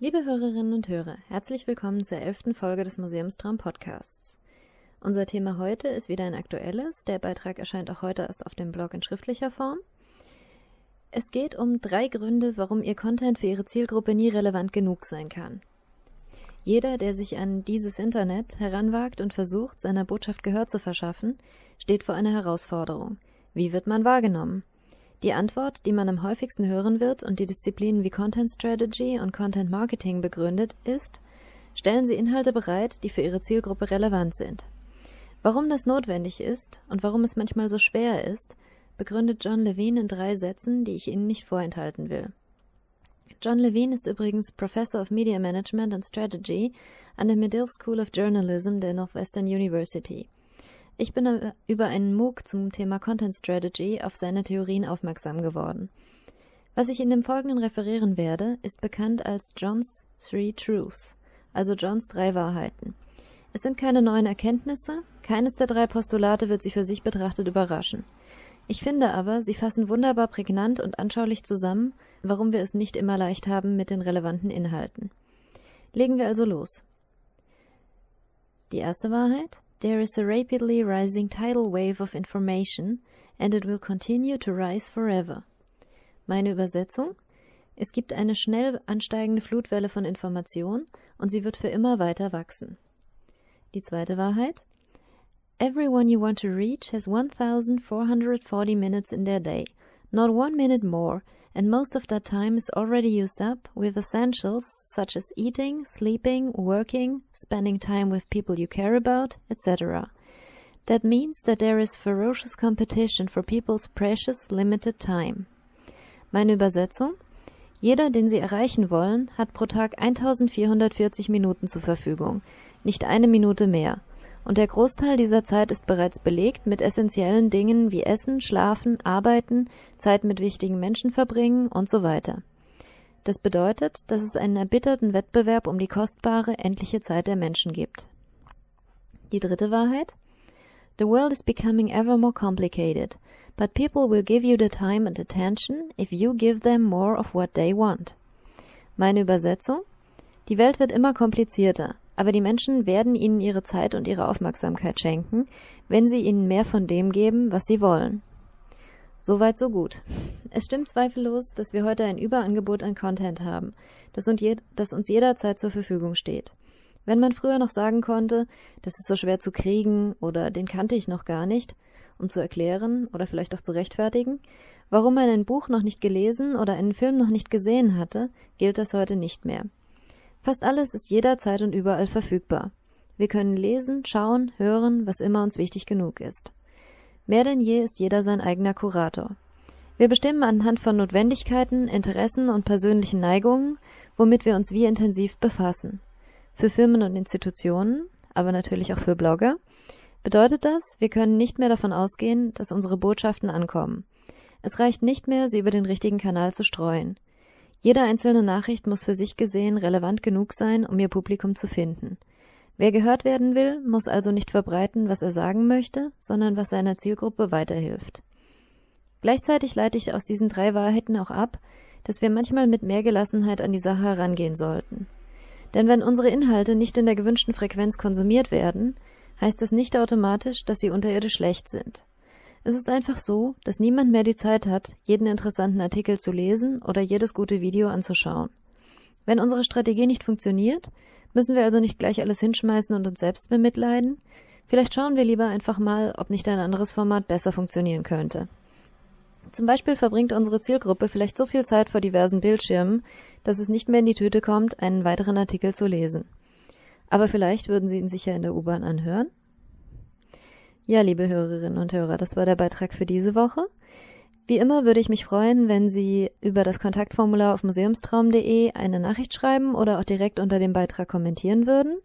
Liebe Hörerinnen und Hörer, herzlich willkommen zur elften Folge des Museumstraum Podcasts. Unser Thema heute ist wieder ein aktuelles. Der Beitrag erscheint auch heute erst auf dem Blog in schriftlicher Form. Es geht um drei Gründe, warum Ihr Content für Ihre Zielgruppe nie relevant genug sein kann. Jeder, der sich an dieses Internet heranwagt und versucht, seiner Botschaft Gehör zu verschaffen, steht vor einer Herausforderung. Wie wird man wahrgenommen? Die Antwort, die man am häufigsten hören wird und die Disziplinen wie Content Strategy und Content Marketing begründet, ist, stellen Sie Inhalte bereit, die für Ihre Zielgruppe relevant sind. Warum das notwendig ist und warum es manchmal so schwer ist, begründet John Levine in drei Sätzen, die ich Ihnen nicht vorenthalten will. John Levine ist übrigens Professor of Media Management and Strategy an der Medill School of Journalism der Northwestern University. Ich bin über einen MOOC zum Thema Content Strategy auf seine Theorien aufmerksam geworden. Was ich in dem Folgenden referieren werde, ist bekannt als John's Three Truths, also Johns drei Wahrheiten. Es sind keine neuen Erkenntnisse, keines der drei Postulate wird sie für sich betrachtet überraschen. Ich finde aber, sie fassen wunderbar prägnant und anschaulich zusammen, warum wir es nicht immer leicht haben mit den relevanten Inhalten. Legen wir also los. Die erste Wahrheit There is a rapidly rising tidal wave of information, and it will continue to rise forever. Meine Übersetzung? Es gibt eine schnell ansteigende Flutwelle von Information und sie wird für immer weiter wachsen. Die zweite Wahrheit? Everyone you want to reach has 1440 minutes in their day, not one minute more, and most of that time is already used up with essentials such as eating, sleeping, working, spending time with people you care about, etc. That means that there is ferocious competition for people's precious limited time. Meine Übersetzung? Jeder, den Sie erreichen wollen, hat pro Tag 1440 Minuten zur Verfügung, nicht eine Minute mehr und der Großteil dieser Zeit ist bereits belegt mit essentiellen Dingen wie Essen, Schlafen, Arbeiten, Zeit mit wichtigen Menschen verbringen und so weiter. Das bedeutet, dass es einen erbitterten Wettbewerb um die kostbare, endliche Zeit der Menschen gibt. Die dritte Wahrheit? The world is becoming ever more complicated, but people will give you the time and attention if you give them more of what they want. Meine Übersetzung? Die Welt wird immer komplizierter, aber die Menschen werden ihnen ihre Zeit und ihre Aufmerksamkeit schenken, wenn sie ihnen mehr von dem geben, was sie wollen. Soweit so gut. Es stimmt zweifellos, dass wir heute ein Überangebot an Content haben, das uns jederzeit zur Verfügung steht. Wenn man früher noch sagen konnte, das ist so schwer zu kriegen oder den kannte ich noch gar nicht, um zu erklären oder vielleicht auch zu rechtfertigen, warum man ein Buch noch nicht gelesen oder einen Film noch nicht gesehen hatte, gilt das heute nicht mehr. Fast alles ist jederzeit und überall verfügbar. Wir können lesen, schauen, hören, was immer uns wichtig genug ist. Mehr denn je ist jeder sein eigener Kurator. Wir bestimmen anhand von Notwendigkeiten, Interessen und persönlichen Neigungen, womit wir uns wie intensiv befassen. Für Firmen und Institutionen, aber natürlich auch für Blogger, bedeutet das, wir können nicht mehr davon ausgehen, dass unsere Botschaften ankommen. Es reicht nicht mehr, sie über den richtigen Kanal zu streuen. Jede einzelne Nachricht muss für sich gesehen relevant genug sein, um ihr Publikum zu finden. Wer gehört werden will, muss also nicht verbreiten, was er sagen möchte, sondern was seiner Zielgruppe weiterhilft. Gleichzeitig leite ich aus diesen drei Wahrheiten auch ab, dass wir manchmal mit mehr Gelassenheit an die Sache herangehen sollten. Denn wenn unsere Inhalte nicht in der gewünschten Frequenz konsumiert werden, heißt das nicht automatisch, dass sie unterirdisch schlecht sind. Es ist einfach so, dass niemand mehr die Zeit hat, jeden interessanten Artikel zu lesen oder jedes gute Video anzuschauen. Wenn unsere Strategie nicht funktioniert, müssen wir also nicht gleich alles hinschmeißen und uns selbst bemitleiden. Vielleicht schauen wir lieber einfach mal, ob nicht ein anderes Format besser funktionieren könnte. Zum Beispiel verbringt unsere Zielgruppe vielleicht so viel Zeit vor diversen Bildschirmen, dass es nicht mehr in die Tüte kommt, einen weiteren Artikel zu lesen. Aber vielleicht würden Sie ihn sicher in der U-Bahn anhören ja, liebe Hörerinnen und Hörer, das war der Beitrag für diese Woche. Wie immer würde ich mich freuen, wenn Sie über das Kontaktformular auf museumstraum.de eine Nachricht schreiben oder auch direkt unter dem Beitrag kommentieren würden.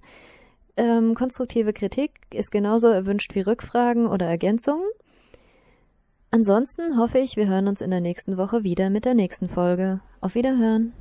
Ähm, konstruktive Kritik ist genauso erwünscht wie Rückfragen oder Ergänzungen. Ansonsten hoffe ich, wir hören uns in der nächsten Woche wieder mit der nächsten Folge. Auf Wiederhören!